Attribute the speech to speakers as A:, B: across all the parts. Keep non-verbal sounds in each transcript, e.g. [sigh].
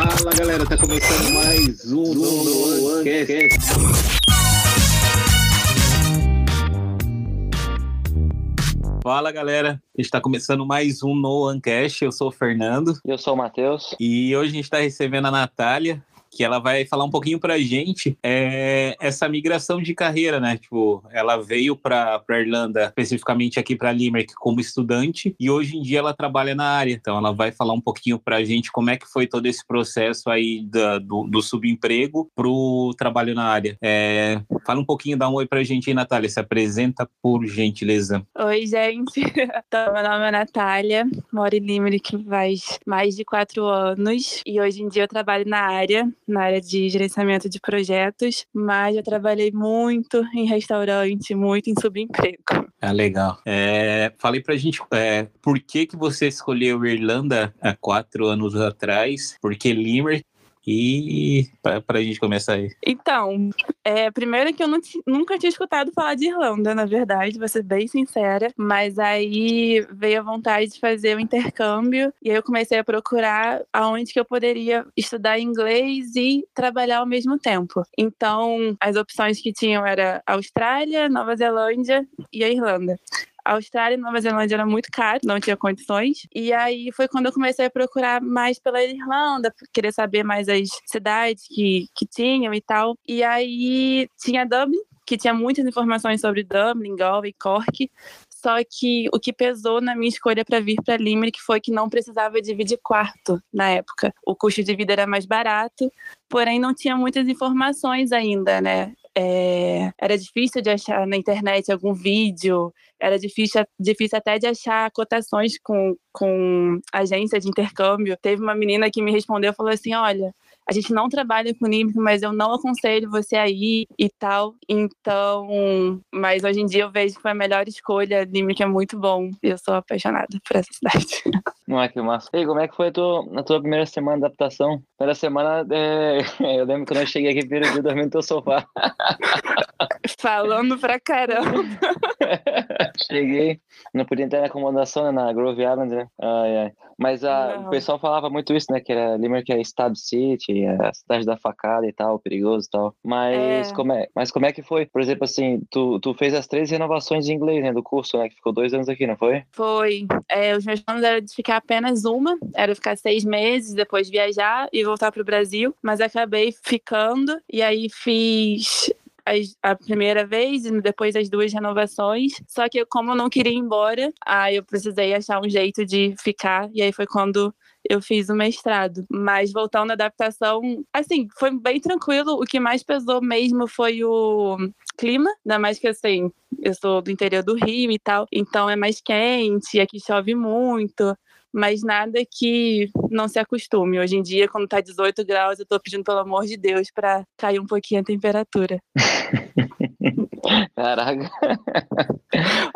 A: Fala galera, tá começando mais um no Ancast.
B: Fala galera, está começando mais um No Ancast. Eu sou o Fernando.
C: Eu sou o Matheus.
B: E hoje a gente está recebendo a Natália, que ela vai falar um pouquinho pra gente é, essa migração de carreira, né? Tipo, ela veio pra, pra Irlanda, especificamente aqui pra Limerick, como estudante, e hoje em dia ela trabalha na área. Então ela vai falar um pouquinho pra gente como é que foi todo esse processo aí da, do, do subemprego pro trabalho na área. É, fala um pouquinho, dá um oi pra gente aí, Natália. Se apresenta, por gentileza.
D: Oi, gente. [laughs] Então, meu nome é Natália, moro em Limerick faz mais de quatro anos, e hoje em dia eu trabalho na área na área de gerenciamento de projetos, mas eu trabalhei muito em restaurante, muito em subemprego.
B: Ah, legal. É, falei pra gente é, por que, que você escolheu Irlanda há quatro anos atrás, porque Limerick e para a gente começar aí.
D: Então, é, primeiro que eu não nunca tinha escutado falar de Irlanda, na verdade, vou ser bem sincera, mas aí veio a vontade de fazer o intercâmbio e aí eu comecei a procurar aonde que eu poderia estudar inglês e trabalhar ao mesmo tempo. Então, as opções que tinham era Austrália, Nova Zelândia e a Irlanda. Austrália e Nova Zelândia era muito caro, não tinha condições. E aí foi quando eu comecei a procurar mais pela Irlanda, querer saber mais as cidades que, que tinham e tal. E aí tinha Dublin, que tinha muitas informações sobre Dublin, Galway, Cork. Só que o que pesou na minha escolha para vir para Limerick foi que não precisava dividir quarto na época. O custo de vida era mais barato, porém não tinha muitas informações ainda, né? É, era difícil de achar na internet algum vídeo, era difícil, difícil até de achar cotações com, com agência de intercâmbio. Teve uma menina que me respondeu e falou assim: Olha, a gente não trabalha com NIMC, mas eu não aconselho você a ir e tal. Então, mas hoje em dia eu vejo que foi a melhor escolha. NIMC é muito bom e eu sou apaixonada por essa cidade. [laughs]
C: Não é que massa. E como é que foi a tua, a tua primeira semana de adaptação? Primeira semana, é... [laughs] eu lembro quando eu cheguei aqui, perdi dormindo no teu sofá. [laughs]
D: Falando pra caramba. [laughs]
C: cheguei, não podia entrar na acomodação, né, na Grove Island, né? Ai, ai. Mas a, o pessoal falava muito isso, né? Que era Limerick é Stab City, a cidade da facada e tal, perigoso e tal. Mas, é. Como é, mas como é que foi? Por exemplo, assim, tu, tu fez as três renovações de inglês, né? Do curso, né? Que ficou dois anos aqui, não foi?
D: Foi. É, os meus planos eram de ficar apenas uma, era ficar seis meses, depois viajar e voltar para o Brasil. Mas acabei ficando e aí fiz a primeira vez e depois as duas renovações. Só que como eu não queria ir embora, aí eu precisei achar um jeito de ficar. E aí foi quando eu fiz o mestrado. Mas voltando à adaptação, assim, foi bem tranquilo. O que mais pesou mesmo foi o clima, ainda mais que assim, eu sou do interior do Rio e tal, então é mais quente, aqui chove muito mas nada que não se acostume. Hoje em dia, quando tá 18 graus, eu tô pedindo pelo amor de Deus para cair um pouquinho a temperatura. [laughs]
C: Caraca.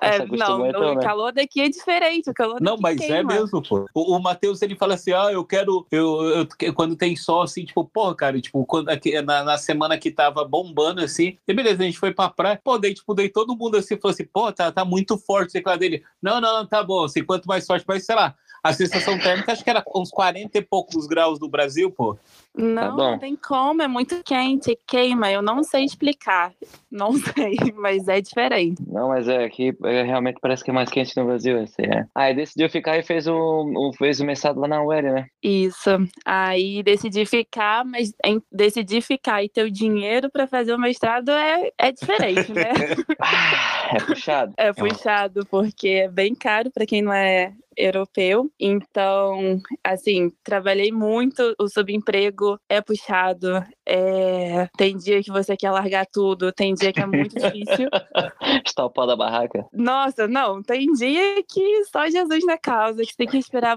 D: É, não, então, o né? calor daqui é diferente. O calor
B: não, mas é
D: queima.
B: é mesmo, pô. O, o Matheus, ele fala assim: ah, eu quero. Eu, eu, quando tem sol, assim, tipo, porra, cara, tipo, quando, aqui, na, na semana que tava bombando, assim, e beleza, a gente foi pra praia, pô, daí, tipo, daí todo mundo assim falou assim, pô, tá, tá muito forte o teclado dele. Não, não, tá bom, assim, quanto mais forte, mas sei lá, a sensação térmica acho que era uns 40 e poucos graus do Brasil, pô.
D: Não, tá não tem como, é muito quente, queima. Eu não sei explicar. [laughs] Não sei, mas é diferente.
C: Não, mas é aqui é, realmente parece que é mais quente no Brasil. Assim, é. Aí decidiu ficar e fez o, o, fez o mestrado lá na UEL, né?
D: Isso. Aí decidi ficar, mas em, decidi ficar e ter o dinheiro para fazer o mestrado é, é diferente, né? [laughs]
C: é puxado.
D: É puxado, porque é bem caro para quem não é europeu. Então, assim, trabalhei muito, o subemprego é puxado, é... tem dia que você quer largar tudo, tem dia que é muito difícil. [laughs]
C: Está o pau da barraca?
D: Nossa, não, tem dia que só Jesus na causa, que você tem que esperar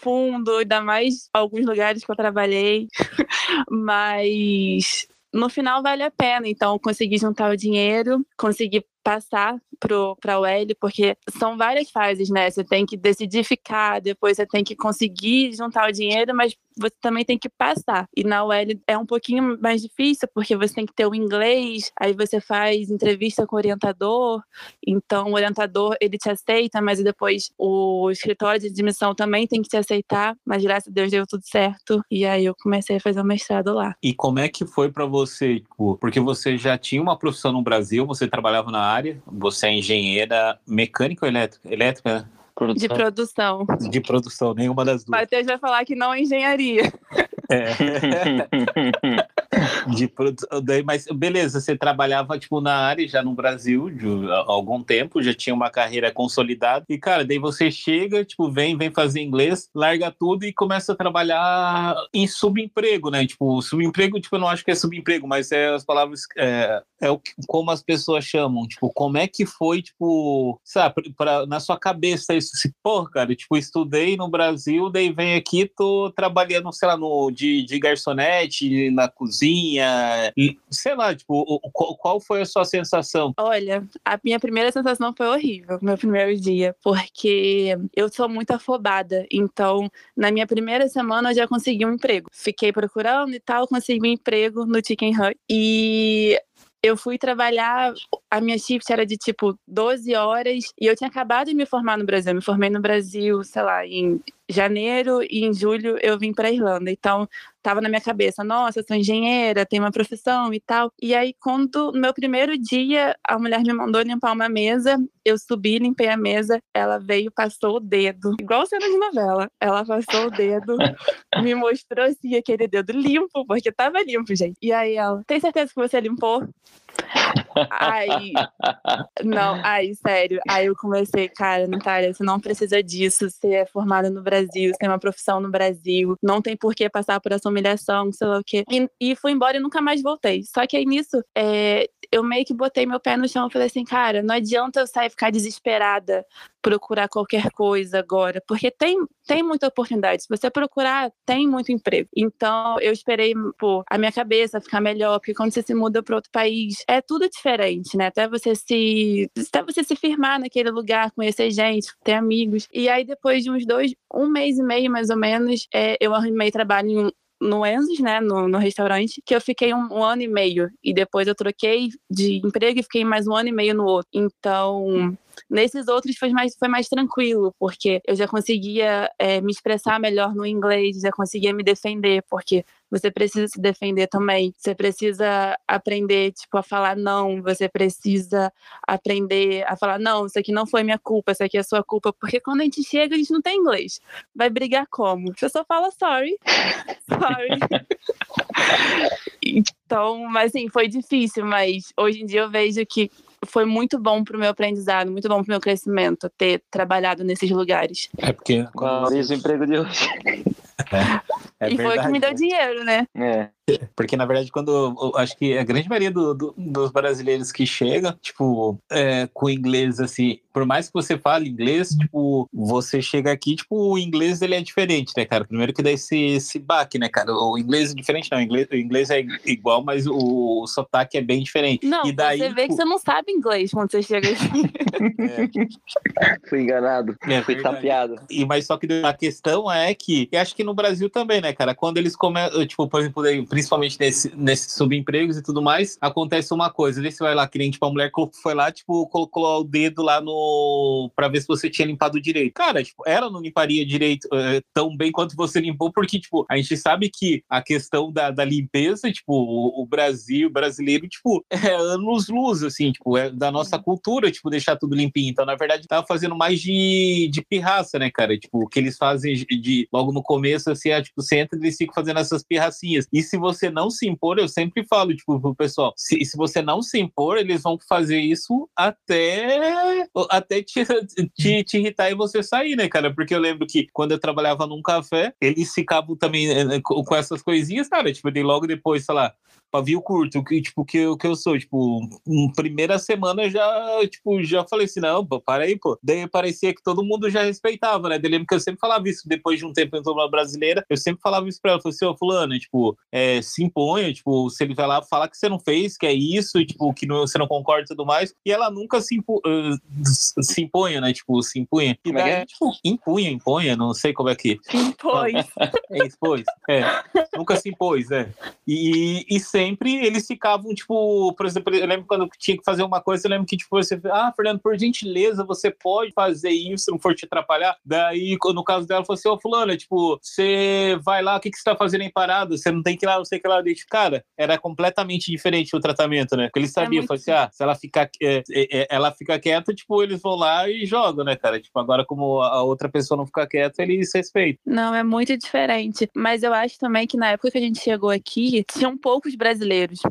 D: fundo, ainda mais alguns lugares que eu trabalhei, [laughs] mas no final vale a pena. Então, consegui juntar o dinheiro, consegui passar para o L, porque são várias fases, né? Você tem que decidir ficar, depois você tem que conseguir juntar o dinheiro, mas você também tem que passar. E na UL é um pouquinho mais difícil, porque você tem que ter o inglês, aí você faz entrevista com o orientador, então o orientador ele te aceita, mas depois o escritório de admissão também tem que te aceitar, mas graças a Deus deu tudo certo, e aí eu comecei a fazer o mestrado lá.
B: E como é que foi para você, tipo, porque você já tinha uma profissão no Brasil, você trabalhava na área, você é engenheira mecânica ou elétrica? Elétrica, né?
D: Produção. De produção.
B: De produção, nenhuma das duas.
D: Matheus vai falar que não é engenharia. É. [laughs]
B: de produção. Mas beleza, você trabalhava tipo na área já no Brasil de algum tempo, já tinha uma carreira consolidada. E, cara, daí você chega, tipo, vem, vem fazer inglês, larga tudo e começa a trabalhar em subemprego, né? Tipo, subemprego, tipo, eu não acho que é subemprego, mas é as palavras. É, é o como as pessoas chamam. Tipo, como é que foi, tipo, sabe, pra, na sua cabeça isso? Se, pô, cara, tipo, estudei no Brasil, daí vem aqui, tô trabalhando, sei lá, no de, de garçonete, na cozinha, sei lá, tipo, o, qual foi a sua sensação?
D: Olha, a minha primeira sensação foi horrível, meu primeiro dia, porque eu sou muito afobada, então na minha primeira semana eu já consegui um emprego. Fiquei procurando e tal, consegui um emprego no Chicken Hut e eu fui trabalhar, a minha shift era de tipo 12 horas e eu tinha acabado de me formar no Brasil. Eu me formei no Brasil, sei lá, em janeiro e em julho eu vim para Irlanda. Então, tava na minha cabeça, nossa, eu sou engenheira, tenho uma profissão e tal. E aí, quando no meu primeiro dia, a mulher me mandou limpar uma mesa, eu subi, limpei a mesa, ela veio, passou o dedo, igual cena de novela. Ela passou o dedo, [laughs] me mostrou assim aquele dedo limpo, porque tava limpo, gente. E aí ela, tem certeza que você limpou? Aí, não, aí, sério. Aí eu comecei, cara, Natália, você não precisa disso. Você é formada no Brasil, você tem uma profissão no Brasil, não tem por que passar por essa humilhação, sei lá o quê. E, e fui embora e nunca mais voltei. Só que aí nisso, é, eu meio que botei meu pé no chão e falei assim, cara, não adianta eu sair ficar desesperada procurar qualquer coisa agora, porque tem, tem muita oportunidade. Se você procurar, tem muito emprego. Então, eu esperei, pô, a minha cabeça ficar melhor, porque quando você se muda para outro país, é tudo diferente, né? Até você se até você se firmar naquele lugar, conhecer gente, ter amigos. E aí, depois de uns dois, um mês e meio mais ou menos, é, eu arrumei trabalho em no Enzo, né, no, no, restaurante, que eu fiquei um, um, ano e meio. E depois eu troquei de emprego e fiquei mais um ano e meio no outro. Então, nesses outros foi mais, foi mais tranquilo, porque eu já conseguia é, me expressar melhor no inglês, já conseguia me defender, porque você precisa se defender também. Você precisa aprender, tipo, a falar não. Você precisa aprender a falar, não, isso aqui não foi minha culpa, isso aqui é sua culpa. Porque quando a gente chega, a gente não tem inglês. Vai brigar como? Você só fala sorry. [laughs] sorry. [laughs] então, mas assim, foi difícil, mas hoje em dia eu vejo que foi muito bom para o meu aprendizado, muito bom para o meu crescimento ter trabalhado nesses lugares.
B: É porque.
C: Valoriza o emprego de hoje.
B: É, [laughs] é
D: e
B: verdade,
D: foi o que me deu
B: né?
D: dinheiro, né?
C: É. [laughs]
B: Porque, na verdade, quando. Acho que a grande maioria do, do, dos brasileiros que chegam, tipo, é, com inglês, assim, por mais que você fale inglês, tipo, você chega aqui, tipo, o inglês ele é diferente, né, cara? Primeiro que dá esse, esse baque, né, cara? O inglês é diferente, não. O inglês, o inglês é igual, mas o, o sotaque é bem diferente.
D: Não,
B: e daí,
D: você vê
B: tipo,
D: que você não sabe inglês quando você chega aqui.
B: é, [laughs]
C: Fui enganado.
B: É
C: Fui tapeado.
B: E, mas só que a questão é que, e acho que no Brasil também, né, cara? Quando eles começam, tipo, por exemplo, principalmente nesse, nesses subempregos e tudo mais, acontece uma coisa. Daí você vai lá, que nem, tipo, a mulher foi lá, tipo, colocou o dedo lá no. pra ver se você tinha limpado direito. Cara, tipo, ela não limparia direito eh, tão bem quanto você limpou, porque, tipo, a gente sabe que a questão da, da limpeza, tipo, o, o Brasil, brasileiro, tipo, [laughs] é anos luz, assim, tipo, é da nossa cultura, tipo, deixar tudo limpinho. Então, na verdade, tava fazendo mais de, de pirraça, né, cara? Tipo, o que eles fazem de, de logo no começo, assim, é, tipo, você entra e eles ficam fazendo essas pirracinhas. E se você não se impor, eu sempre falo, tipo, pro pessoal, se, se você não se impor, eles vão fazer isso até, até te, te, te irritar e você sair, né, cara? Porque eu lembro que quando eu trabalhava num café, eles ficavam também eh, com, com essas coisinhas, cara, tipo, de logo depois, sei lá, pavio curto, que, tipo, que, eu, que eu sou, tipo, em primeira semana eu já, tipo, já falei assim, não, pô, para aí, pô. Daí parecia que todo mundo já respeitava, né? Daí lembro que eu sempre falava isso, depois de um tempo em uma brasileira, eu sempre falava isso pra ela, falei assim, ô, fulano, tipo, é, se imponha, tipo, se ele vai lá falar que você não fez, que é isso, tipo, que não, você não concorda e tudo mais, e ela nunca se, impu, uh, se imponha, né? Tipo, se impunha. E daí, é? tipo, impunha, impunha, não sei como é que...
D: Impôs. [laughs]
B: É, expôs, é. Nunca se impôs, né? E, e sempre eles ficavam, tipo, por exemplo, eu lembro quando tinha que fazer uma coisa, eu lembro que, tipo, você, ah, Fernando, por gentileza, você pode fazer isso se não for te atrapalhar. Daí, no caso dela, falou assim, ô, oh, fulano, tipo, você vai lá, o que, que você tá fazendo em parada? Você não tem que ir lá, não sei o que lá. Deixa. Cara, era completamente diferente o tratamento, né? Porque eles é sabiam, é assim, ah, se ela ficar, é, é, é, ela fica quieta, tipo, eles vão lá e jogam, né, cara? Tipo, agora como a outra pessoa não fica quieta, eles respeitam.
D: Não, é muito diferente. Mas eu acho também que na época que a gente chegou aqui, tinham poucos brasileiros.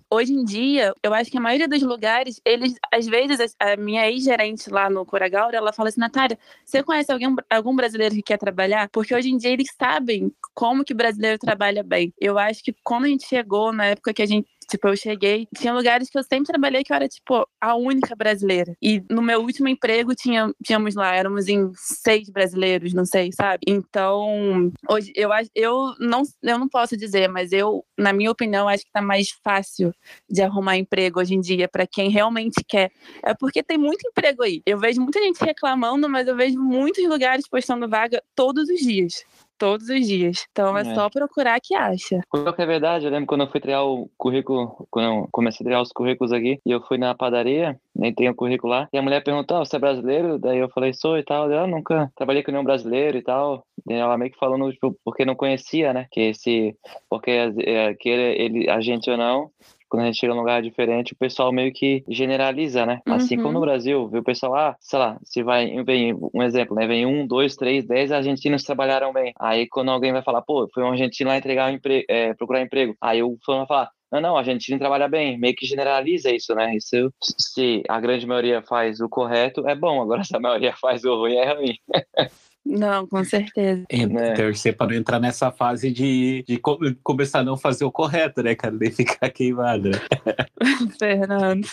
D: Hoje em dia, eu acho que a maioria dos lugares, eles, às vezes, a minha ex-gerente lá no Coragaura, ela fala assim, Natália, você conhece alguém, algum brasileiro que quer trabalhar? Porque hoje em dia eles sabem como que o brasileiro trabalha bem. Eu acho que quando a gente chegou, na época que a gente Tipo, eu cheguei, tinha lugares que eu sempre trabalhei que eu era, tipo, a única brasileira. E no meu último emprego tinha, tínhamos lá, éramos em seis brasileiros, não sei, sabe? Então, hoje eu eu não, eu não posso dizer, mas eu, na minha opinião, acho que tá mais fácil de arrumar emprego hoje em dia para quem realmente quer. É porque tem muito emprego aí. Eu vejo muita gente reclamando, mas eu vejo muitos lugares postando vaga todos os dias todos os dias. Então é, é. só procurar que acha.
C: Qual que é verdade? Eu lembro quando eu fui triar o currículo, quando eu comecei a triar os currículos aqui, e eu fui na padaria, nem tenho o currículo lá, e a mulher perguntou, ah, você é brasileiro? Daí eu falei, sou e tal. Eu nunca trabalhei com nenhum brasileiro e tal. E ela meio que falando, tipo, porque não conhecia, né? Que esse, porque é, que ele, ele, a gente ou não, quando a gente chega num lugar diferente, o pessoal meio que generaliza, né? Assim como no uhum. Brasil, viu o pessoal, ah, sei lá, se vai, vem um exemplo, né? Vem um, dois, três, dez argentinos trabalharam bem. Aí quando alguém vai falar, pô, foi um argentino lá entregar um emprego, é, procurar emprego. Aí o fulano vai falar, não, não, a gente trabalha bem, meio que generaliza isso, né? Isso, se a grande maioria faz o correto, é bom, agora se a maioria [laughs] faz o ruim, é ruim. [laughs]
D: Não, com certeza.
B: É, né? Torcer para não entrar nessa fase de, de começar a não fazer o correto, né, cara? Nem [laughs] ficar queimado. [laughs]
D: Fernando.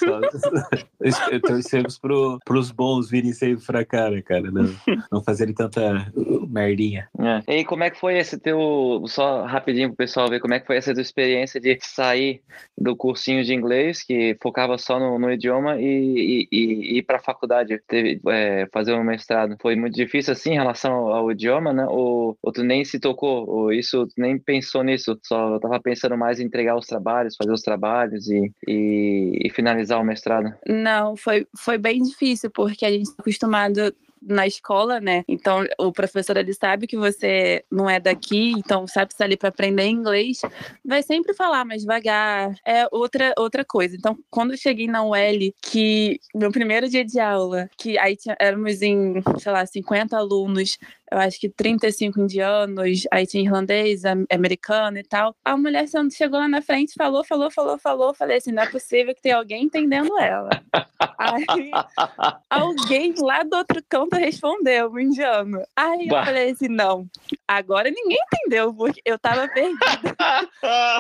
B: torcemos pro, pros bons virem sempre pra cá, né, cara? Não, não fazerem tanta merdinha.
C: É. E como é que foi esse teu. Só rapidinho pro pessoal ver como é que foi essa tua experiência de sair do cursinho de inglês, que focava só no, no idioma, e, e, e ir pra faculdade, teve, é, fazer um mestrado. Foi muito difícil assim em relação ao, ao idioma, né? Ou, ou, tu nem se tocou, ou isso, tu nem pensou nisso, só tava pensando mais em entregar os trabalhos, fazer os trabalhos e, e, e finalizar o mestrado?
D: Não, foi, foi bem difícil, porque a gente está acostumado na escola, né? Então o professor ele sabe que você não é daqui, então sabe que está ali para aprender inglês, vai sempre falar mais devagar. É outra outra coisa. Então quando eu cheguei na UL, que meu primeiro dia de aula, que aí éramos em, sei lá, 50 alunos, eu acho que 35 indianos, aí tinha irlandês, americano e tal. A mulher chegou lá na frente, falou, falou, falou, falou. Falei assim: não é possível que tenha alguém entendendo ela. aí [laughs] alguém lá do outro canto respondeu, um indiano. Aí bah. eu falei assim: não, agora ninguém entendeu, porque eu tava perdida.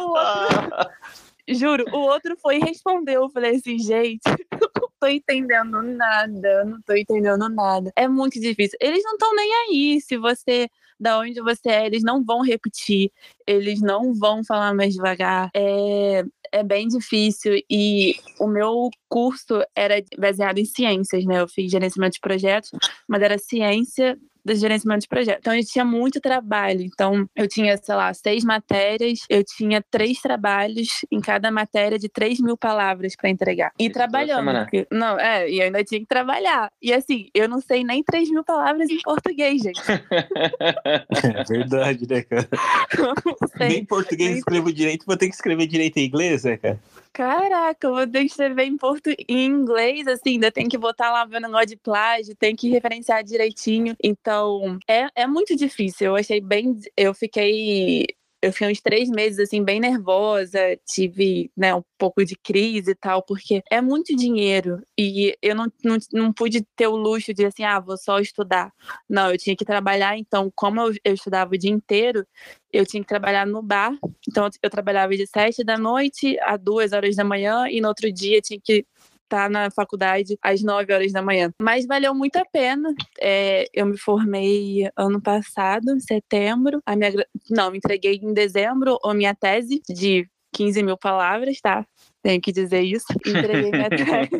D: o outro. [laughs] Juro, o outro foi e respondeu. Eu falei assim, gente, [laughs] tô entendendo nada, não tô entendendo nada. É muito difícil. Eles não estão nem aí se você, da onde você é, eles não vão repetir, eles não vão falar mais devagar. É, é bem difícil e o meu curso era baseado em ciências, né? Eu fiz gerenciamento de projetos, mas era ciência do gerenciamento de projeto. Então, eu tinha muito trabalho. Então, eu tinha, sei lá, seis matérias, eu tinha três trabalhos em cada matéria de três mil palavras para entregar. E Isso trabalhando. Porque, não, é, e eu ainda tinha que trabalhar. E assim, eu não sei nem três mil palavras em português, gente. [laughs]
B: é verdade, né, cara? [laughs] Nem português nem... escrevo direito, vou ter que escrever direito em inglês, né, cara?
D: Caraca, vou ter que escrever em, portu... em inglês, assim, ainda tem que botar lá meu negócio de plágio, tem que referenciar direitinho. Então, é, é muito difícil. Eu achei bem. Eu fiquei eu fiquei uns três meses, assim, bem nervosa, tive, né, um pouco de crise e tal, porque é muito dinheiro e eu não, não, não pude ter o luxo de, assim, ah, vou só estudar. Não, eu tinha que trabalhar, então, como eu, eu estudava o dia inteiro, eu tinha que trabalhar no bar, então eu trabalhava de sete da noite a duas horas da manhã e no outro dia tinha que estar tá na faculdade às 9 horas da manhã. Mas valeu muito a pena. É, eu me formei ano passado, em setembro. A minha, não, me entreguei em dezembro a minha tese de 15 mil palavras, tá? Tenho que dizer isso. [laughs] Entreguei minha tese.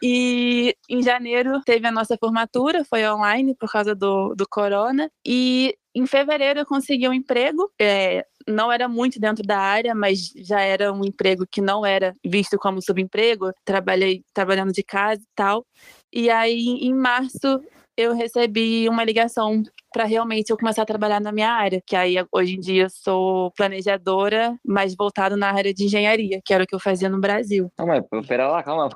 D: e em janeiro teve a nossa formatura, foi online por causa do, do corona. E em fevereiro eu consegui um emprego. É, não era muito dentro da área, mas já era um emprego que não era visto como subemprego. Trabalhei trabalhando de casa e tal. E aí, em março, eu recebi uma ligação para realmente eu começar a trabalhar na minha área, que aí hoje em dia eu sou planejadora, mas voltado na área de engenharia, que era o que eu fazia no Brasil.
C: Não, mas pera lá, calma.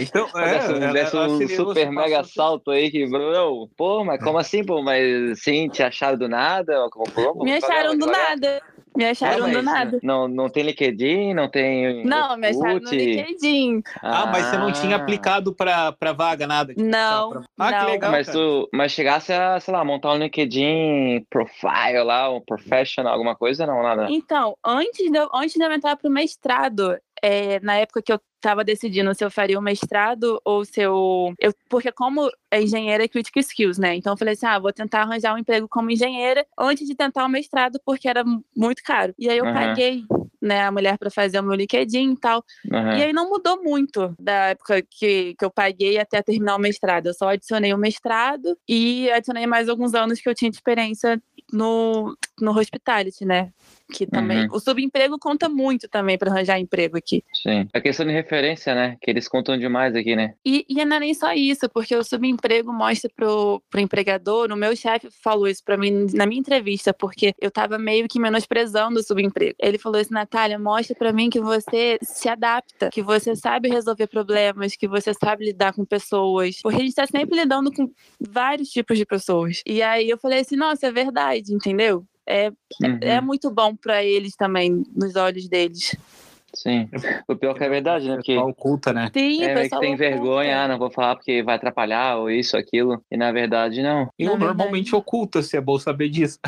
C: Então, [laughs] é, desse, um super mega salto aí que, bro, pô, mas como assim, pô? Mas sim, te acharam do nada? Como,
D: pô, Me acharam do nada. Me acharam não, do nada.
C: Não, não tem LinkedIn, não tem.
D: Não, me acharam no LinkedIn.
B: Ah, mas você não tinha ah. aplicado pra, pra vaga, nada?
D: Não. Pra... Ah,
C: não.
D: que legal.
C: Mas, tu, mas chegasse a, sei lá, montar um LinkedIn profile lá, um professional, alguma coisa, não, nada.
D: Então, antes de, eu, antes de eu entrar pro mestrado, é, na época que eu estava decidindo se eu faria o mestrado ou se eu, eu. Porque, como é engenheira é Critical Skills, né? Então, eu falei assim: ah, vou tentar arranjar um emprego como engenheira antes de tentar o mestrado, porque era muito caro. E aí eu uhum. paguei né, a mulher para fazer o meu LinkedIn e tal. Uhum. E aí não mudou muito da época que, que eu paguei até terminar o mestrado. Eu só adicionei o mestrado e adicionei mais alguns anos que eu tinha de experiência no, no hospitality, né? Que também. Uhum. O subemprego conta muito também para arranjar emprego aqui.
C: Sim. A questão de referência, né? Que eles contam demais aqui, né?
D: E, e não é nem só isso, porque o subemprego mostra pro, pro empregador. O meu chefe falou isso para mim na minha entrevista, porque eu tava meio que menosprezando o subemprego. Ele falou assim, Natália, mostra para mim que você se adapta, que você sabe resolver problemas, que você sabe lidar com pessoas. Porque a gente tá sempre lidando com vários tipos de pessoas. E aí eu falei assim, nossa, é verdade, entendeu? É, é, uhum. é muito bom para eles também, nos olhos deles.
C: Sim. O pior que é verdade, né? Porque
B: oculta, né?
D: Sim,
C: é, que tem vergonha, ah, não vou falar porque vai atrapalhar, ou isso, aquilo. E na verdade, não. Na
B: normalmente oculta, se é bom saber disso.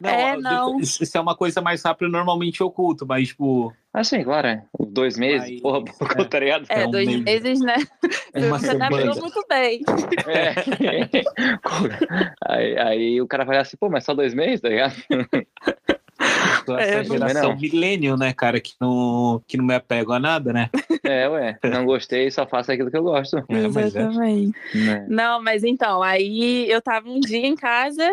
D: não, [laughs] é, não.
B: Se é uma coisa mais rápida, normalmente oculto, mas, tipo.
C: Ah, sim, claro. É. Dois meses, aí, porra, é, tá ligado?
D: É, é um dois meses, né? [laughs] É Você adaptou muito bem. [laughs]
C: É. aí, aí o cara vai assim, pô, mas só dois meses, tá ligado?
B: Essa é, geração milênio, né, cara, que não, que não me apego a nada, né?
C: É, ué, não gostei, só faço aquilo que eu gosto.
D: É, Exatamente. É. Não, mas então, aí eu tava um dia em casa,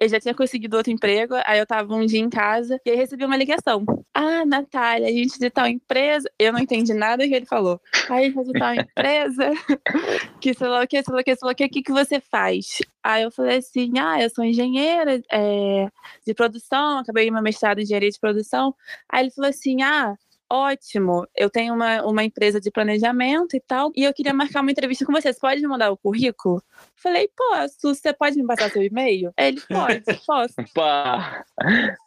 D: eu já tinha conseguido outro emprego, aí eu tava um dia em casa e aí recebi uma ligação. Ah, Natália, a gente de tal empresa. Eu não entendi nada que ele falou. Aí a gente de tal empresa, [laughs] que sei lá o que, sei lá o que, sei lá o que, o que, que você faz? Aí eu falei assim: ah, eu sou engenheira é, de produção, acabei meu mestrado em engenharia de produção. Aí ele falou assim: ah, ótimo, eu tenho uma, uma empresa de planejamento e tal, e eu queria marcar uma entrevista com você. Você pode me mandar o currículo? Falei, posso. Você pode me passar seu e-mail? Ele, pode, [laughs] posso.
C: Pá,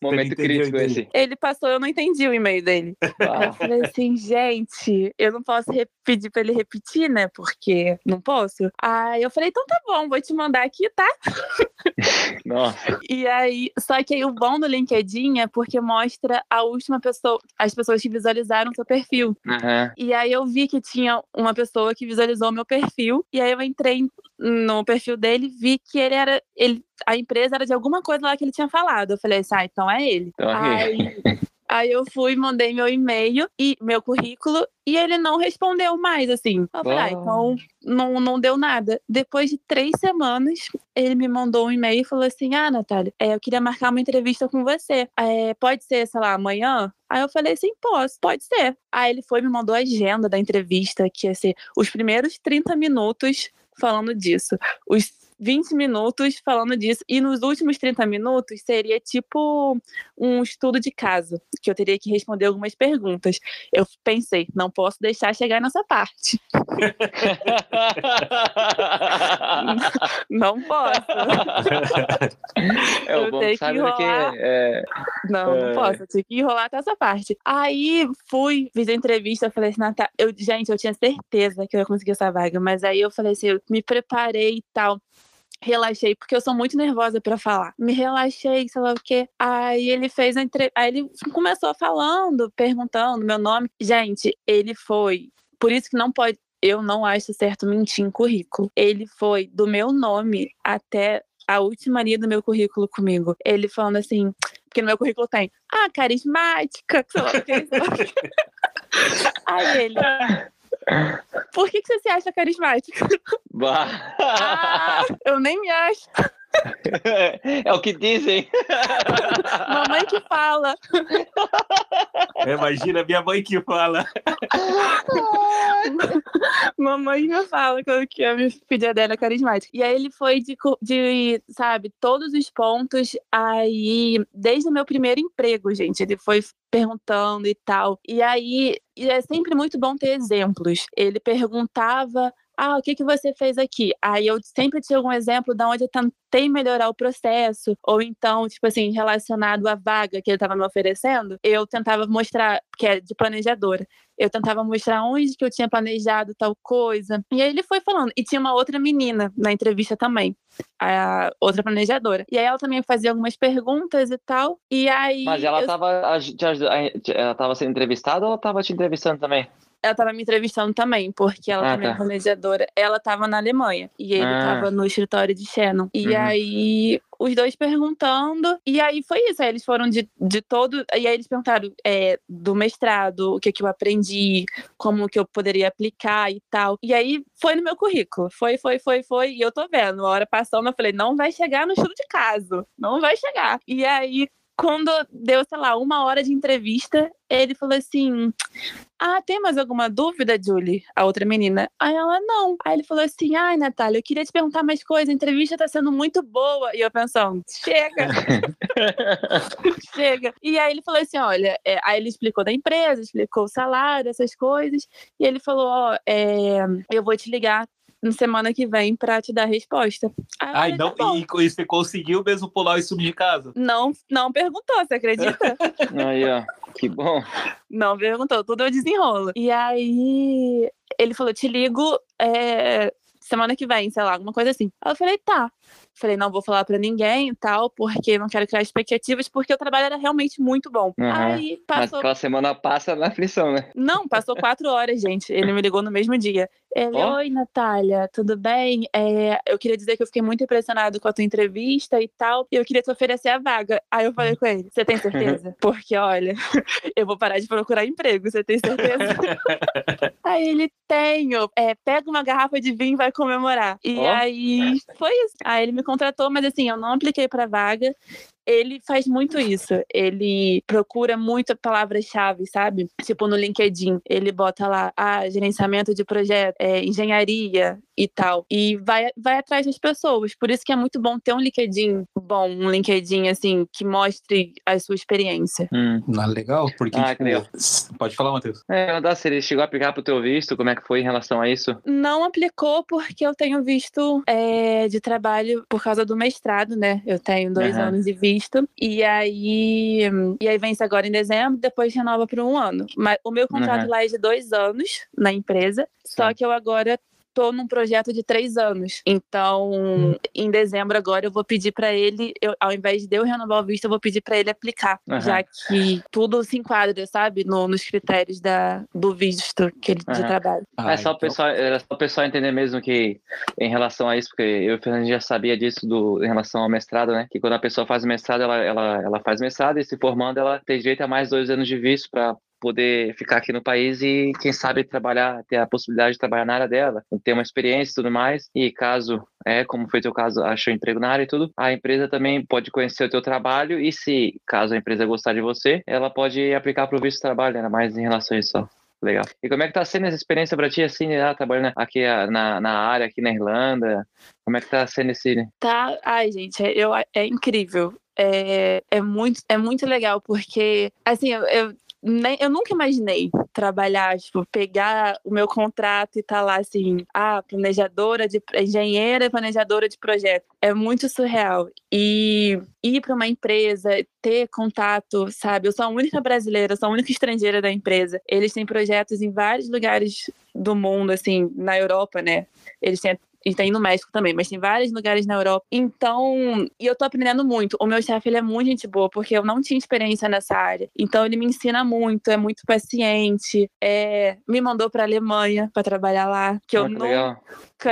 C: momento crítico esse.
D: Ele passou, eu não entendi o e-mail dele. Pá. Eu falei assim, gente, eu não posso pedir pra ele repetir, né? Porque não posso. Aí eu falei, então tá bom, vou te mandar aqui, tá? [laughs]
C: Nossa.
D: E aí, só que aí o bom do LinkedIn é porque mostra a última pessoa, as pessoas que visualizaram visualizaram seu perfil.
C: Uhum.
D: E aí eu vi que tinha uma pessoa que visualizou meu perfil, e aí eu entrei no perfil dele, vi que ele era. Ele, a empresa era de alguma coisa lá que ele tinha falado. Eu falei assim, ah, então é ele.
C: Então,
D: aí, [laughs] Aí eu fui, mandei meu e-mail e meu currículo e ele não respondeu mais, assim. Eu falei, ah, então não, não deu nada. Depois de três semanas, ele me mandou um e-mail e falou assim: Ah, Natália, é, eu queria marcar uma entrevista com você. É, pode ser, sei lá, amanhã? Aí eu falei assim, posso, pode ser. Aí ele foi me mandou a agenda da entrevista, que ia ser os primeiros 30 minutos falando disso. Os 20 minutos falando disso. E nos últimos 30 minutos seria tipo um estudo de caso, que eu teria que responder algumas perguntas. Eu pensei, não posso deixar chegar nessa parte. [laughs] não posso.
C: É
D: Eu
C: bom
D: tenho
C: que
D: que
C: sabe que
D: enrolar.
C: é,
D: Não,
C: É.
D: não posso. Eu tinha que enrolar até essa parte. Aí fui, fiz a entrevista, falei assim, Natália, eu, gente, eu tinha certeza que eu ia conseguir essa vaga, mas aí eu falei assim, eu me preparei e tal. Relaxei, porque eu sou muito nervosa pra falar. Me relaxei, sei lá o quê. Aí ele fez a entrevista. Aí ele começou falando, perguntando meu nome. Gente, ele foi. Por isso que não pode. Eu não acho certo mentir em currículo. Ele foi do meu nome até a última linha do meu currículo comigo. Ele falando assim, porque no meu currículo tem, ah, carismática, [laughs] sei lá o sei lá. [laughs] Aí ele, por que, que você se acha carismática?
C: Bah.
D: Ah, eu nem me acho.
C: É o que dizem.
D: Mamãe que fala.
B: Imagina minha mãe que fala.
D: Mamãe me fala que a minha filha dela é carismática. E aí ele foi de, de, sabe, todos os pontos aí, desde o meu primeiro emprego, gente. Ele foi perguntando e tal. E aí, e é sempre muito bom ter exemplos. Ele perguntava. Ah, o que, que você fez aqui? Aí eu sempre tinha algum exemplo de onde eu tentei melhorar o processo, ou então, tipo assim, relacionado à vaga que ele estava me oferecendo, eu tentava mostrar, que é de planejadora, eu tentava mostrar onde que eu tinha planejado tal coisa. E aí ele foi falando. E tinha uma outra menina na entrevista também, a outra planejadora. E aí ela também fazia algumas perguntas e tal. E aí
C: Mas ela
D: eu-
C: tava, a- te aju- a- ela tava sendo entrevistada ou ela tava te entrevistando também?
D: Ela tava me entrevistando também, porque ela
C: Ah,
D: também é
C: tá.
D: planejadora. Ela tava na Alemanha e ele
C: Ah.
D: tava no escritório de Shannon. E
C: Uhum.
D: aí, os dois perguntando. E aí foi isso. Aí eles foram de, de todo. E aí eles perguntaram é, do mestrado, o que, que eu aprendi, como que eu poderia aplicar e tal. E aí foi no meu currículo. Foi, foi, foi, foi. E eu tô vendo. A hora passando, eu falei, não vai chegar no estudo de caso. Não vai chegar. E aí. Quando deu, sei lá, uma hora de entrevista, ele falou assim: ah, tem mais alguma dúvida, Julie? A outra menina. Aí ela, não. Aí ele falou assim: ai, Natália, eu queria te perguntar mais coisa, a entrevista tá sendo muito boa. E eu pensando, chega, [laughs] chega. E aí ele falou assim: olha, é, aí ele explicou da empresa, explicou o salário, essas coisas. E ele falou: ó, é, eu vou te ligar na semana que vem pra te dar a resposta. Aí eu
B: Ai,
D: falei,
B: não,
D: "Tá bom."
B: e, e você conseguiu mesmo pular o estudo de casa?
D: Não, não perguntou, você acredita? [laughs]
C: Aí, ó. Que bom.
D: Não perguntou, tudo eu desenrolo. E aí ele falou: te ligo é, semana que vem, sei lá, alguma coisa assim. Aí eu falei, tá. Falei, não vou falar pra ninguém e tal, porque não quero criar expectativas, porque o trabalho era realmente muito bom.
C: Uhum.
D: Aí
C: Mas
D: passou.
C: aquela semana passa na aflição, né?
D: Não, passou quatro horas, gente. Ele me ligou no mesmo dia. Oi, Natália, tudo bem? É, eu queria dizer que eu fiquei muito impressionado com a tua entrevista e tal, e eu queria te oferecer a vaga. Aí eu falei com ele, você tem certeza? [laughs] Porque, olha, [laughs] eu vou parar de procurar emprego, você tem certeza? [laughs] aí ele, tenho. É, pega uma garrafa de vinho e vai comemorar. E
C: Ó.
D: aí, foi isso. Aí ele me contratou, mas assim, eu não apliquei pra vaga. Ele faz muito isso. Ele procura muito palavras-chave, sabe? Tipo no LinkedIn, ele bota lá, ah, gerenciamento de projeto, é, engenharia e tal. E vai, vai atrás das pessoas. Por isso que é muito bom ter um LinkedIn bom, um LinkedIn, assim, que mostre a sua experiência.
C: Hum.
B: Não, legal, porque,
C: Ah,
B: tipo,
C: legal.
B: pode falar, Matheus.
C: É, se ele chegou a aplicar pro teu visto, como é que foi em relação a isso?
D: Não aplicou porque eu tenho visto é, de trabalho por causa do mestrado, né? Eu tenho dois
C: Aham.
D: anos de visto. E aí, e aí vence agora em dezembro, depois renova por um ano. Mas o meu contrato
C: Aham.
D: lá é de dois anos na empresa, só
C: Tá.
D: que eu agora tô num projeto de três anos. Então, em dezembro agora eu vou pedir pra ele, eu- ao invés de eu renovar o visto, eu vou pedir pra ele aplicar,
C: Aham.
D: já que tudo se enquadra, sabe, no- nos critérios da, do visto que ele, de
C: Aham.
D: trabalho.
B: Ah,
C: é só o
B: então-
C: pessoal, era só o pessoal entender mesmo que em relação a isso, porque eu e o Fernando já sabia disso do, em relação ao mestrado, né? Que quando a pessoa faz o mestrado, ela, ela, ela faz mestrado e se formando, ela tem direito a mais dois anos de visto para poder ficar aqui no país e, quem sabe, trabalhar, ter a possibilidade de trabalhar na área dela, ter uma experiência e tudo mais. E caso, é, como foi teu caso, achou emprego na área e tudo, a empresa também pode conhecer o teu trabalho e se, caso a empresa gostar de você, ela pode aplicar para o visto de trabalho, era mais em relação a isso legal. E como é que tá sendo essa experiência para ti, assim, lá, trabalhando aqui na, na área, aqui na Irlanda? Como é que tá sendo esse...
D: Tá, ai, gente, eu, é incrível. É, é, muito, é muito legal, porque, assim, eu, eu nem, eu nunca imaginei trabalhar, tipo, pegar o meu contrato e estar tá lá assim, ah, planejadora de engenheira planejadora de projeto. É muito surreal. E ir para uma empresa, ter contato, sabe? Eu sou a única brasileira, sou a única estrangeira da empresa. Eles têm projetos em vários lugares do mundo, assim, na Europa, né? Eles têm e tem no México também, mas tem vários lugares na Europa. Então, e eu tô aprendendo muito. O meu chefe, ele é muito gente boa, porque eu não tinha experiência nessa área. Então, ele me ensina muito, é muito paciente. É, me mandou pra Alemanha para trabalhar lá, que eu nunca legal.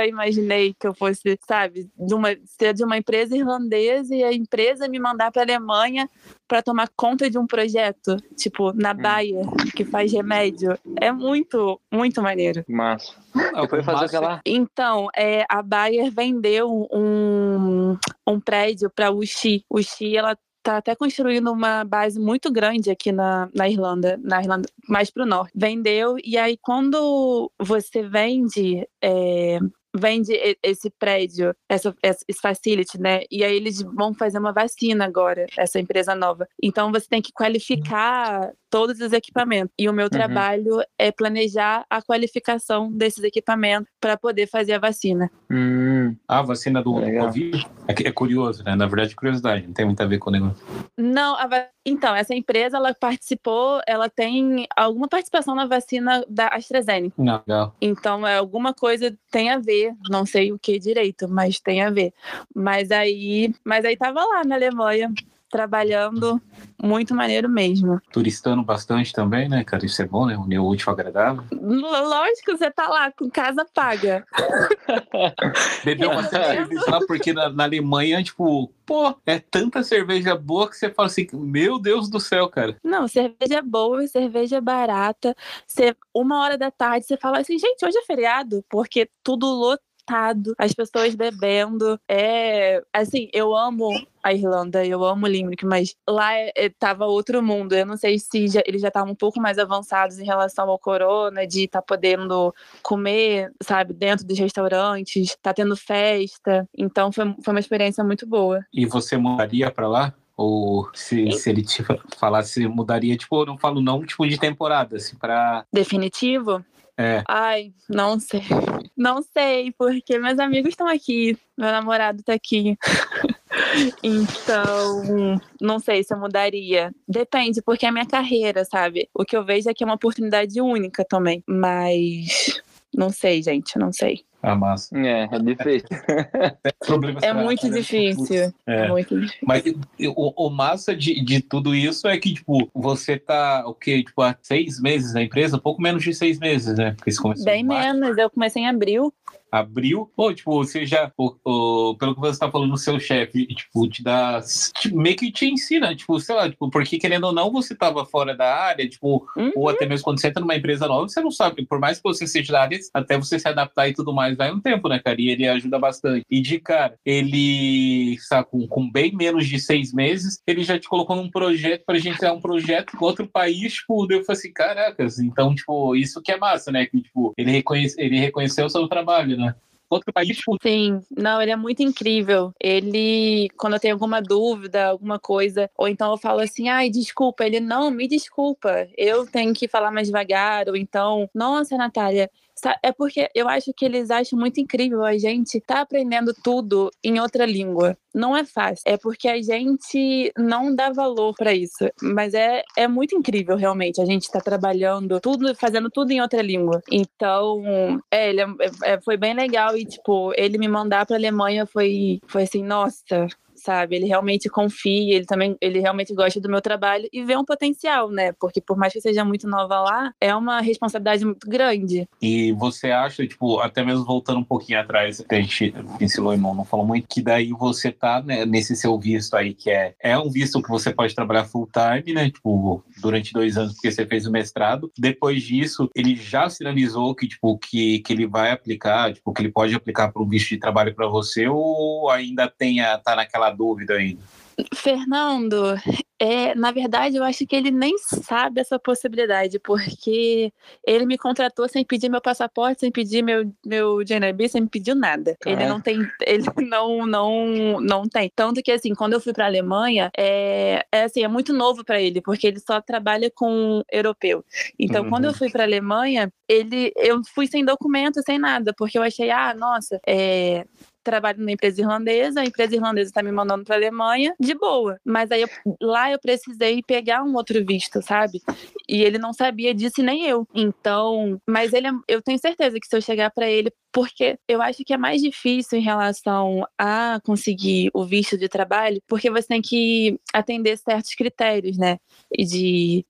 D: Imaginei que eu fosse, sabe, de uma, ser de uma empresa irlandesa e a empresa me mandar pra Alemanha para tomar conta de um projeto, tipo, na hum. Bayer, que faz remédio. É muito, muito maneiro.
C: Massa. Eu fui fazer aquela.
D: Então, é, a Bayer vendeu um, um prédio para o Xi. O Xi, ela tá até construindo uma base muito grande aqui na, na Irlanda, na Irlanda mais para o norte. Vendeu, e aí quando você vende é, vende esse prédio, essa, esse facility, né? E aí eles vão fazer uma vacina agora, essa empresa nova. Então você tem que qualificar todos os equipamentos. E o meu uhum. trabalho é planejar a qualificação desses equipamentos para poder fazer a vacina.
B: Hum. A vacina do, Covid é, é, curioso, né? Na verdade, curiosidade, não tem muito a ver com o negócio.
D: Não, va... então, essa empresa, ela participou, ela tem alguma participação na vacina da AstraZeneca.
B: Legal.
D: Então, é alguma coisa tem a ver, não sei o que direito, mas tem a ver. Mas aí, mas aí tava lá na Alemanha trabalhando muito maneiro mesmo.
B: Turistando bastante também, né, cara? Isso é bom, né? Unir o útil agradável.
D: Lógico, você tá lá com casa paga. [laughs]
B: Bebeu bastante cerveja lá, porque na, na, Alemanha, tipo, pô, é tanta cerveja boa que você fala assim, meu Deus do céu, cara.
D: Não, cerveja boa, cerveja barata. Você, uma hora da tarde, você fala assim, gente, hoje é feriado, porque tudo lotado as pessoas bebendo. É, assim, eu amo a Irlanda, eu amo Limerick, mas lá é, é, tava outro mundo. Eu não sei se já, eles já estavam um pouco mais avançados em relação ao corona, de estar tá podendo comer, sabe, dentro dos restaurantes, tá tendo festa. Então foi, foi uma experiência muito boa.
B: E você mudaria para lá? Ou se, se ele te falasse, mudaria, tipo, eu não falo não, tipo, de temporada, assim, pra...
D: Definitivo?
B: É.
D: Ai, não sei. Não sei, porque meus amigos estão aqui, meu namorado está aqui. [laughs] então, não sei se eu mudaria. Depende, porque é a minha carreira, sabe? O que eu vejo é que é uma oportunidade única também. Mas não sei, gente, não sei.
B: Ah, massa.
C: É, é difícil.
D: é muito né? difícil. É. muito difícil.
B: Mas o, o massa de, de tudo isso é que, tipo, você tá, o quê? Tipo, há seis meses na empresa? Pouco menos de seis meses, né?
D: Porque você começou Bem menos, eu comecei em abril
B: abril, pô, tipo, você já, pelo que você tá falando, o seu chefe, tipo, te dá, tipo, meio que te ensina, tipo, sei lá, tipo, porque querendo ou não, você tava fora da área, tipo, uhum. ou até mesmo quando você entra numa empresa nova, você não sabe, por mais que você seja da área, até você se adaptar e tudo mais, vai um tempo, né, cara, e ele ajuda bastante. E de cara, ele, sabe, com, com bem menos de seis meses, ele já te colocou num projeto pra gente criar um projeto com outro país, tipo, eu falei assim, caracas, então, tipo, isso que é massa, né, que, tipo, ele, reconhece, ele reconheceu o seu trabalho, né, né? Outro país.
D: Sim, não, ele é muito incrível. Ele, quando eu tenho alguma dúvida, alguma coisa, ou então eu falo assim, ai, desculpa, ele, não, me desculpa, eu tenho que falar mais devagar, ou então, nossa, Natália, é porque eu acho que eles acham muito incrível a gente tá aprendendo tudo em outra língua. Não é fácil. É porque a gente não dá valor para isso. Mas é, é muito incrível, realmente. A gente tá trabalhando tudo, fazendo tudo em outra língua. Então, é, ele é, é, foi bem legal. E, tipo, ele me mandar pra Alemanha foi, foi assim, nossa, sabe? Ele realmente confia, ele também, ele realmente gosta do meu trabalho e vê um potencial, né? Porque por mais que seja muito nova lá, é uma responsabilidade muito grande.
B: E você acha, tipo, até mesmo voltando um pouquinho atrás, que a gente ensinou, irmão, não falou muito, que daí você tá né, nesse seu visto aí, que é, é um visto que você pode trabalhar full time, né? Tipo, durante dois anos, porque você fez o mestrado. Depois disso, ele já sinalizou que, tipo, que, que ele vai aplicar, tipo, que ele pode aplicar para um visto de trabalho para você, ou ainda tem a, tá naquela dúvida ainda?
D: Fernando, é, na verdade, eu acho que ele nem sabe essa possibilidade, porque ele me contratou sem pedir meu passaporte, sem pedir meu, meu GNB, sem pedir nada. Ah, ele é? não tem, ele [laughs] não, não, não tem. Tanto que, assim, quando eu fui para a Alemanha, é, é, assim, é muito novo para ele, porque ele só trabalha com europeu. Então, uhum. quando eu uhum. fui para a Alemanha, ele, eu fui sem documento, sem nada, porque eu achei, ah, nossa, é, trabalho numa empresa irlandesa, a empresa irlandesa está me mandando para Alemanha, de boa. Mas aí eu, lá eu precisei pegar um outro visto, sabe? E ele não sabia disso nem eu. Então, mas ele, é, eu tenho certeza que se eu chegar para ele, porque eu acho que é mais difícil em relação a conseguir o visto de trabalho, porque você tem que atender certos critérios, né? De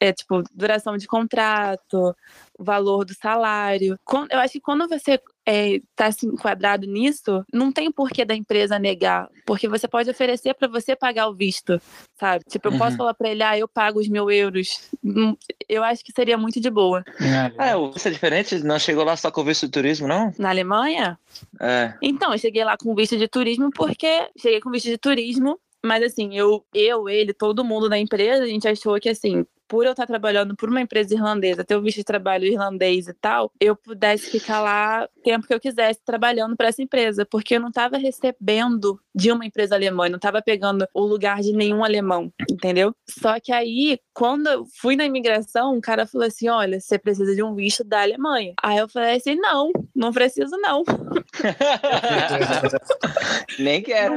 D: é, tipo duração de contrato, valor do salário. Eu acho que quando você está é, tá se enquadrado nisso, não tem porquê da empresa negar, porque você pode oferecer para você pagar o visto, sabe? Tipo, eu uhum. posso falar para ele, ah, eu pago os mil euros. Hum, eu acho que seria muito de boa.
C: É, o visto é diferente? Não chegou lá só com o visto de turismo, não?
D: Na Alemanha?
C: É.
D: Então, eu cheguei lá com visto de turismo porque cheguei com visto de turismo mas assim, eu, eu, ele, todo mundo na empresa, a gente achou que assim, por eu estar trabalhando por uma empresa irlandesa, ter o visto de trabalho irlandês e tal, eu pudesse ficar lá o tempo que eu quisesse trabalhando para essa empresa, porque eu não estava recebendo de uma empresa alemã, eu não estava pegando o lugar de nenhum alemão, entendeu? Só que aí, quando eu fui na imigração, um cara falou assim: olha, você precisa de um visto da Alemanha. Aí eu falei assim: não, não preciso não. [laughs]
C: Nem quero.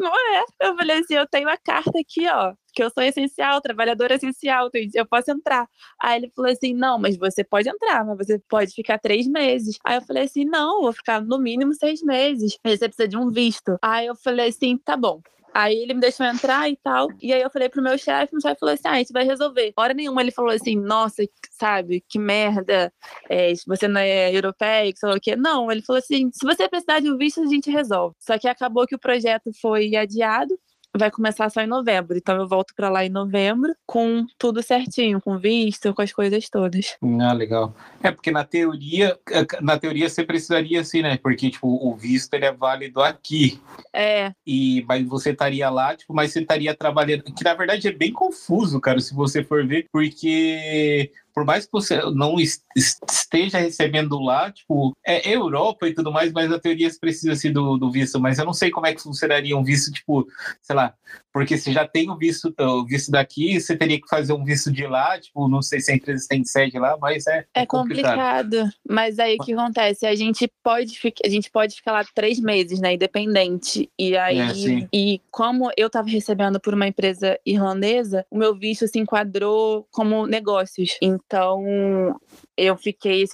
D: Não é. Eu falei assim: eu tenho a carta aqui, ó que eu sou essencial, trabalhadora essencial, eu posso entrar. Aí ele falou assim: não, mas você pode entrar, mas você pode ficar três meses. Aí eu falei assim: não, vou ficar no mínimo seis meses. Aí você precisa de um visto. Aí eu falei assim: tá bom. Aí ele me deixou entrar e tal. E aí eu falei pro meu chefe, meu chefe falou assim: ah, a gente vai resolver. Hora nenhuma ele falou assim: nossa, sabe, que merda, é, você não é europeia, sei lá o quê. Não, ele falou assim: se você precisar de um visto, a gente resolve. Só que acabou que o projeto foi adiado vai começar só em novembro. Então eu volto para lá em novembro com tudo certinho, com visto, com as coisas todas.
B: Ah, legal. É porque na teoria, na teoria você precisaria assim, né? Porque tipo, o visto ele é válido aqui.
D: É.
B: E mas você estaria lá, tipo, mas você estaria trabalhando, que na verdade é bem confuso, cara, se você for ver, porque por mais que você não esteja recebendo lá, tipo, é Europa e tudo mais, mas a teoria precisa assim do, do visto. Mas eu não sei como é que funcionaria um visto, tipo, sei lá, porque você já tem o visto, o visto daqui, você teria que fazer um visto de lá, tipo, não sei se a empresa tem sede lá, mas é.
D: É, é complicado. complicado. Mas aí o que acontece? A gente pode ficar, a gente pode ficar lá três meses, né? Independente. E aí, é, e como eu estava recebendo por uma empresa irlandesa, o meu visto se enquadrou como negócios. Então, eu fiquei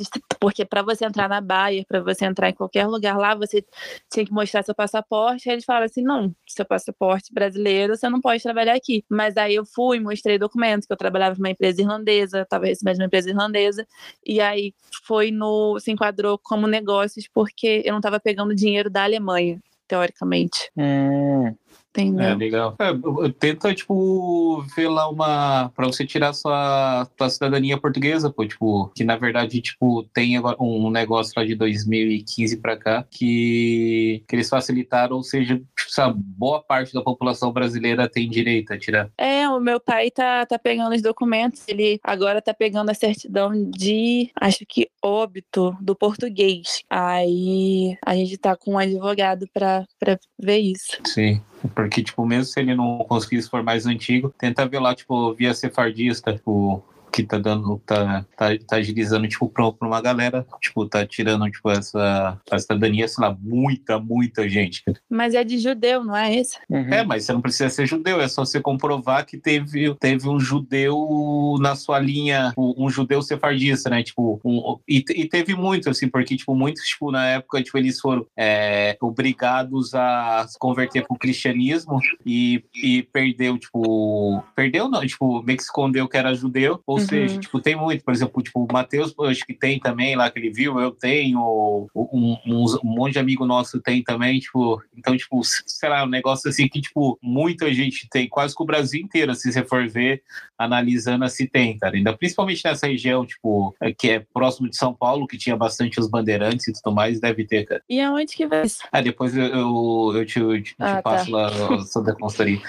D: porque para você entrar na Baia, para você entrar em qualquer lugar lá, você tinha que mostrar seu passaporte. Aí eles falaram assim: "Não, seu passaporte brasileiro, você não pode trabalhar aqui". Mas aí eu fui, mostrei documentos que eu trabalhava numa empresa irlandesa, estava recebendo uma empresa irlandesa, e aí foi no se enquadrou como negócios porque eu não estava pegando dinheiro da Alemanha, teoricamente.
C: Hum.
B: Entendeu? É legal. É, tenta, tipo, ver lá uma. pra você tirar sua, sua cidadania portuguesa, pô. Tipo, que na verdade, tipo, tem agora um negócio lá de 2015 pra cá que, que eles facilitaram, ou seja, essa boa parte da população brasileira tem direito a tirar.
D: É, o meu pai tá, tá pegando os documentos, ele agora tá pegando a certidão de, acho que óbito, do português. Aí a gente tá com um advogado pra, pra ver isso.
B: Sim. Porque, tipo, mesmo se ele não conseguisse for mais antigo, tenta ver lá, tipo, via sefardista, tipo, que tá dando, tá, tá, tá agilizando, tipo, pra, pra uma galera, tipo, tá tirando, tipo, essa, essa cidadania, sei lá, muita, muita gente.
D: Mas é de judeu, não é esse?
B: Uhum. É, mas você não precisa ser judeu, é só você comprovar que teve, teve um judeu na sua linha, tipo, um judeu sefardista, né, tipo, um, e, e teve muito, assim, porque, tipo, muitos, tipo, na época, tipo, eles foram é, obrigados a se converter pro cristianismo e, e perdeu, tipo, perdeu não, tipo, meio que escondeu que era judeu, ou seja, tipo, tem muito, por exemplo, tipo, o Matheus, acho que tem também lá que ele viu, eu tenho, um, um, um monte de amigo nosso tem também, tipo, então, tipo, sei lá, um negócio assim que, tipo, muita gente tem, quase que o Brasil inteiro, se você for ver, analisando se tem, cara. Ainda principalmente nessa região, tipo, que é próximo de São Paulo, que tinha bastante os bandeirantes e tudo mais, deve ter, cara.
D: E aonde que vai?
B: Ah, depois eu, eu, eu te, eu te, ah, te passo tá. lá sobre a consultoria.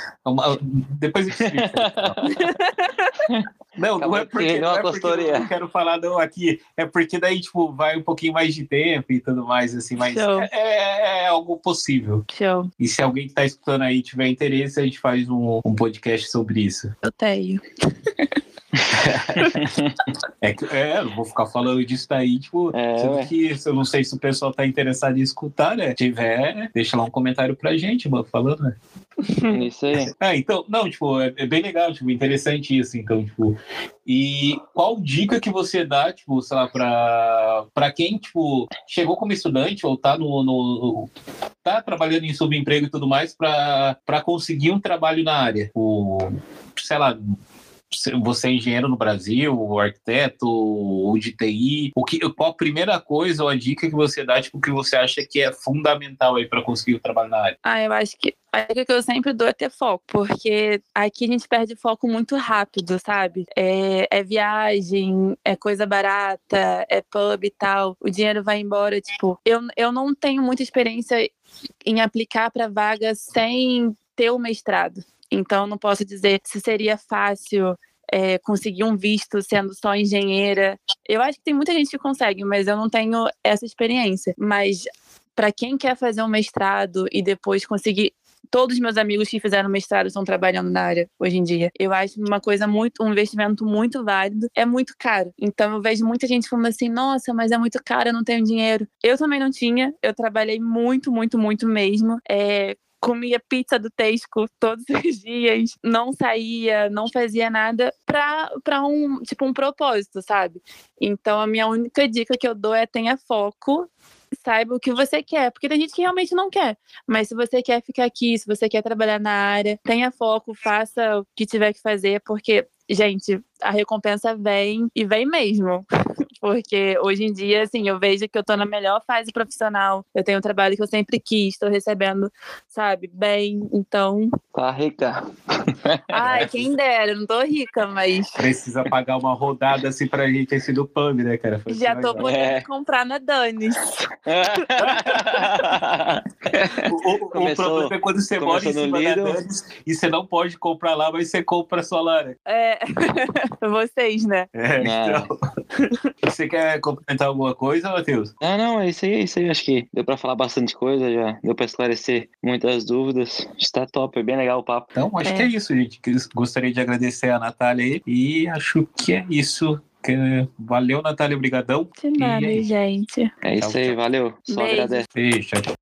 B: Depois eu te explico. [laughs] Não, não é porque, não é porque eu não quero falar não aqui, é porque daí, tipo, vai um pouquinho mais de tempo e tudo mais, assim, mas é, é, é, algo possível.
D: Show.
B: E se alguém que tá escutando aí tiver interesse, a gente faz um, um podcast sobre isso.
D: Eu tenho. [laughs]
B: é, que, é, eu vou ficar falando disso daí, tipo, é, sendo que eu não sei se o pessoal tá interessado em escutar, né? Se tiver, deixa lá um comentário pra gente, mano, falando, né? [laughs]
C: Isso aí.
B: É, então, não, tipo, é, é, bem legal, tipo, interessante isso, então, tipo, e qual dica que você dá, tipo, sei lá, pra, pra quem, tipo, chegou como estudante ou tá no, no tá trabalhando em subemprego e tudo mais pra, pra conseguir um trabalho na área, o, sei lá, você é engenheiro no Brasil, ou arquiteto, ou de TI, o que, qual a primeira coisa ou a dica que você dá, tipo, que você acha que é fundamental aí para conseguir o trabalho na área?
D: Ah, eu acho que a dica que eu sempre dou é ter foco, porque aqui a gente perde foco muito rápido, sabe? É, é viagem, é coisa barata, é pub e tal, o dinheiro vai embora, tipo, eu, eu não tenho muita experiência em aplicar para vagas sem ter o mestrado. Então, não posso dizer se seria fácil é, conseguir um visto sendo só engenheira. Eu acho que tem muita gente que consegue, mas eu não tenho essa experiência. Mas para quem quer fazer um mestrado e depois conseguir todos os meus amigos que fizeram mestrado estão trabalhando na área hoje em dia. Eu acho uma coisa muito, um investimento muito válido. É muito caro. Então eu vejo muita gente falando assim: nossa, mas é muito caro, eu não tenho dinheiro. Eu também não tinha. Eu trabalhei muito, muito, muito mesmo. É, comia pizza do Tesco todos [laughs] os dias, não saía, não fazia nada para um, tipo, um propósito, sabe? Então a minha única dica que eu dou é tenha foco, saiba o que você quer, porque tem gente que realmente não quer, mas se você quer ficar aqui, se você quer trabalhar na área, tenha foco, faça o que tiver que fazer, porque gente, a recompensa vem e vem mesmo. [laughs] Porque hoje em dia, assim, eu vejo que eu tô na melhor fase profissional. Eu tenho um trabalho que eu sempre quis, tô recebendo, sabe, bem. Então.
C: Tá rica. [laughs]
D: Ai, quem dera, não tô rica, mas.
B: Precisa pagar uma rodada assim pra gente esse do pub, né, cara?
D: Foi Já tô podendo é. comprar na Dani. [laughs]
B: o, o, começou, o, problema é quando você mora em cima da Dani e você não pode comprar lá, mas você compra só lá, né?
D: É. Vocês, né?
B: É, então. Você quer complementar alguma coisa, Matheus?
C: Ah, não, é isso aí, é isso aí. Acho que deu pra falar bastante coisa, já deu pra esclarecer muitas dúvidas. Está top, é bem legal o papo.
B: Então, acho é. que é isso, gente. Gostaria de agradecer a Natália aí. E acho que é isso. Valeu, Natália, obrigadão.
D: De nada,
C: e...
D: gente.
C: É isso aí, valeu. Só
D: Beijo.
C: agradece.
B: Beijo, tchau.